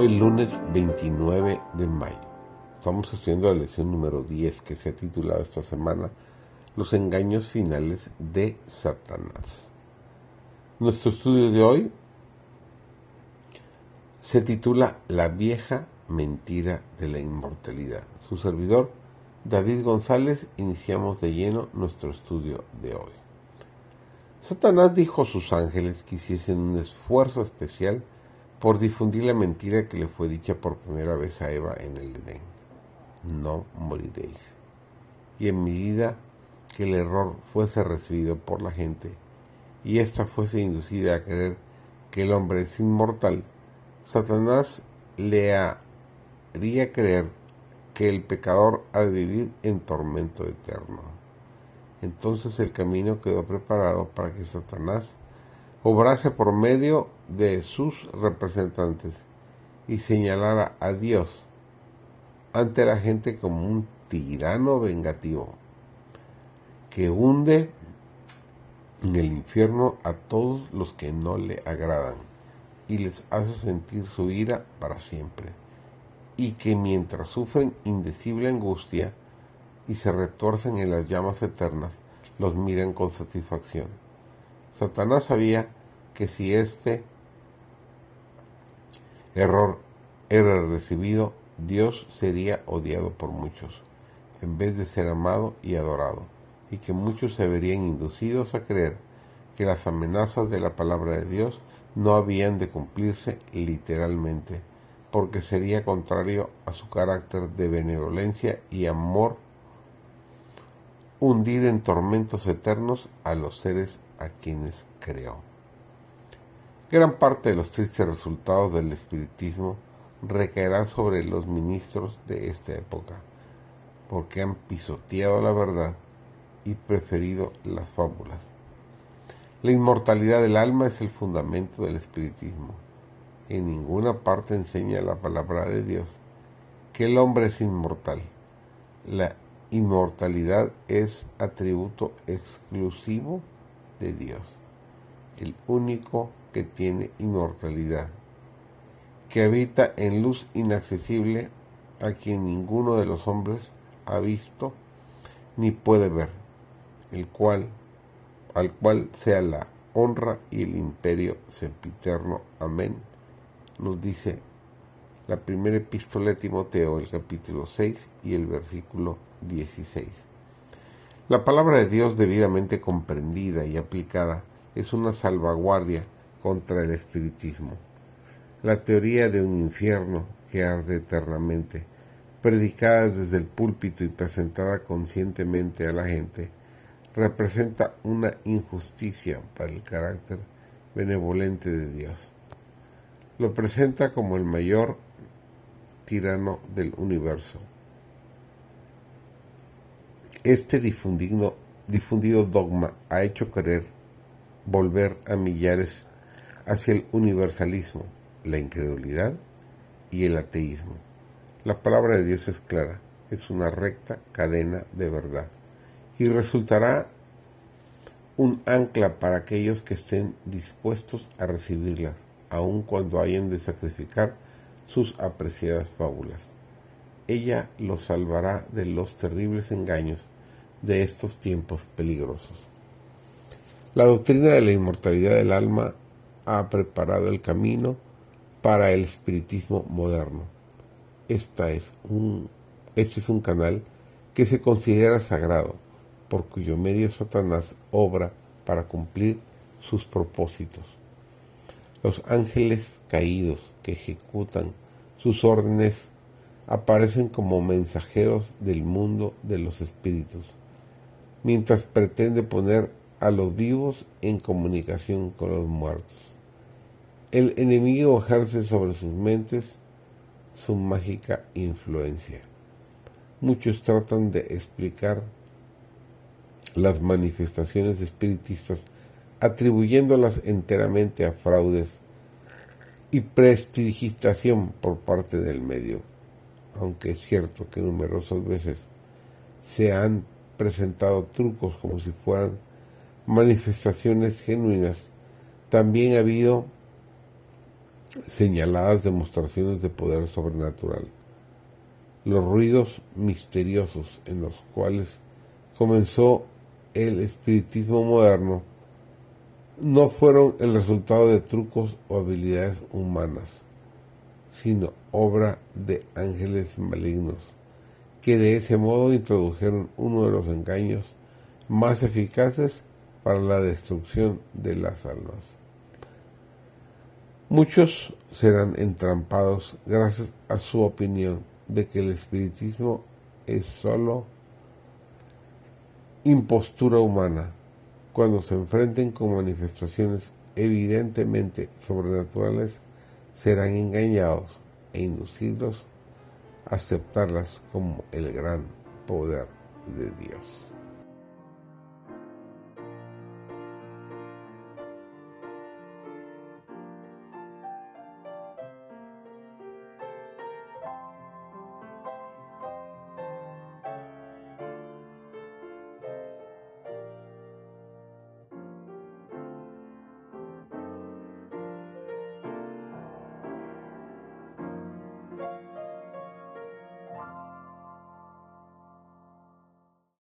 Hoy lunes 29 de mayo. Estamos estudiando la lección número 10 que se ha titulado esta semana Los engaños finales de Satanás. Nuestro estudio de hoy se titula La vieja mentira de la inmortalidad. Su servidor, David González, iniciamos de lleno nuestro estudio de hoy. Satanás dijo a sus ángeles que hiciesen un esfuerzo especial por difundir la mentira que le fue dicha por primera vez a Eva en el Edén. No moriréis. Y en medida que el error fuese recibido por la gente y ésta fuese inducida a creer que el hombre es inmortal, Satanás le haría creer que el pecador ha de vivir en tormento eterno. Entonces el camino quedó preparado para que Satanás obrase por medio de sus representantes y señalara a Dios ante la gente como un tirano vengativo que hunde en el infierno a todos los que no le agradan y les hace sentir su ira para siempre y que mientras sufren indecible angustia y se retorcen en las llamas eternas, los miran con satisfacción. Satanás sabía que si este error era recibido, Dios sería odiado por muchos, en vez de ser amado y adorado, y que muchos se verían inducidos a creer que las amenazas de la palabra de Dios no habían de cumplirse literalmente, porque sería contrario a su carácter de benevolencia y amor hundir en tormentos eternos a los seres a quienes creó. Gran parte de los tristes resultados del espiritismo recaerá sobre los ministros de esta época, porque han pisoteado la verdad y preferido las fábulas. La inmortalidad del alma es el fundamento del espiritismo. En ninguna parte enseña la palabra de Dios que el hombre es inmortal. La inmortalidad es atributo exclusivo de Dios, el único que tiene inmortalidad, que habita en luz inaccesible a quien ninguno de los hombres ha visto ni puede ver, el cual, al cual sea la honra y el imperio sempiterno. Amén. Nos dice la primera epístola de Timoteo, el capítulo 6 y el versículo 16. La palabra de Dios debidamente comprendida y aplicada es una salvaguardia contra el espiritismo. La teoría de un infierno que arde eternamente, predicada desde el púlpito y presentada conscientemente a la gente, representa una injusticia para el carácter benevolente de Dios. Lo presenta como el mayor tirano del universo. Este difundido, dogma ha hecho querer volver a millares hacia el universalismo, la incredulidad y el ateísmo. La palabra de Dios es clara, es una recta cadena de verdad y resultará un ancla para aquellos que estén dispuestos a recibirla, aun cuando hayan de sacrificar sus apreciadas fábulas. Ella los salvará de los terribles engaños de estos tiempos peligrosos. La doctrina de la inmortalidad del alma ha preparado el camino para el espiritismo moderno. Esta es un, este es un canal que se considera sagrado, por cuyo medio Satanás obra para cumplir sus propósitos. Los ángeles caídos que ejecutan sus órdenes aparecen como mensajeros del mundo de los espíritus, mientras pretende poner a los vivos en comunicación con los muertos. El enemigo ejerce sobre sus mentes su mágica influencia. Muchos tratan de explicar las manifestaciones espiritistas atribuyéndolas enteramente a fraudes y prestigitación por parte del medio, aunque es cierto que numerosas veces se han presentado trucos como si fueran manifestaciones genuinas, también ha habido señaladas demostraciones de poder sobrenatural. Los ruidos misteriosos en los cuales comenzó el espiritismo moderno no fueron el resultado de trucos o habilidades humanas, sino obra de ángeles malignos, que de ese modo introdujeron uno de los engaños más eficaces para la destrucción de las almas. Muchos serán entrampados gracias a su opinión de que el espiritismo es solo impostura humana cuando se enfrenten con manifestaciones evidentemente sobrenaturales serán engañados e inducidos aceptarlas como el gran poder de Dios.